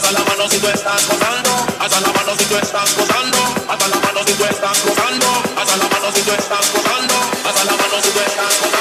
Hasta la mano si tú estás gozando. Hasta la mano si tú estás gozando. Hasta la mano si tú estás gozando. La mano si tú.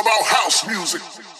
About house music.